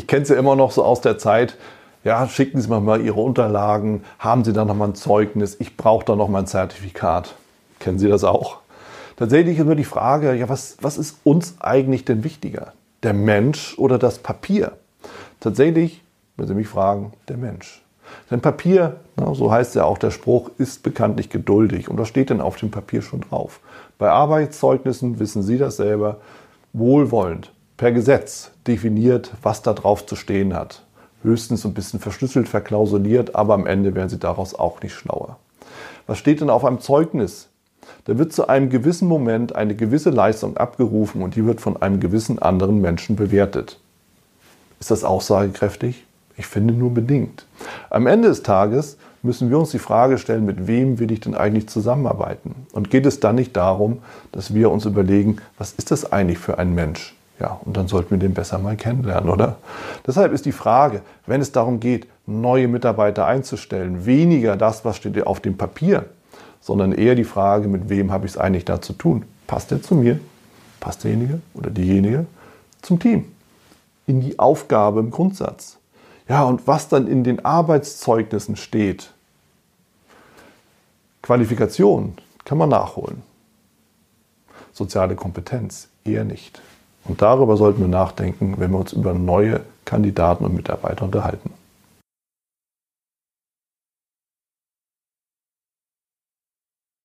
Ich kenne es ja immer noch so aus der Zeit, ja, schicken Sie mir mal Ihre Unterlagen, haben Sie da nochmal ein Zeugnis, ich brauche da nochmal ein Zertifikat. Kennen Sie das auch? Tatsächlich ist nur die Frage, ja, was, was ist uns eigentlich denn wichtiger? Der Mensch oder das Papier? Tatsächlich, wenn Sie mich fragen, der Mensch. Denn Papier, so heißt ja auch der Spruch, ist bekanntlich geduldig. Und was steht denn auf dem Papier schon drauf? Bei Arbeitszeugnissen wissen Sie das selber, wohlwollend, per Gesetz definiert, was da drauf zu stehen hat. Höchstens ein bisschen verschlüsselt, verklausuliert, aber am Ende werden Sie daraus auch nicht schlauer. Was steht denn auf einem Zeugnis? Da wird zu einem gewissen Moment eine gewisse Leistung abgerufen und die wird von einem gewissen anderen Menschen bewertet. Ist das aussagekräftig? Ich finde nur bedingt. Am Ende des Tages müssen wir uns die Frage stellen, mit wem will ich denn eigentlich zusammenarbeiten? Und geht es dann nicht darum, dass wir uns überlegen, was ist das eigentlich für ein Mensch? Ja, und dann sollten wir den besser mal kennenlernen, oder? Deshalb ist die Frage, wenn es darum geht, neue Mitarbeiter einzustellen, weniger das, was steht auf dem Papier, sondern eher die Frage, mit wem habe ich es eigentlich da zu tun? Passt der zu mir? Passt derjenige oder diejenige zum Team? In die Aufgabe im Grundsatz? Ja, und was dann in den Arbeitszeugnissen steht, Qualifikation kann man nachholen. Soziale Kompetenz eher nicht. Und darüber sollten wir nachdenken, wenn wir uns über neue Kandidaten und Mitarbeiter unterhalten.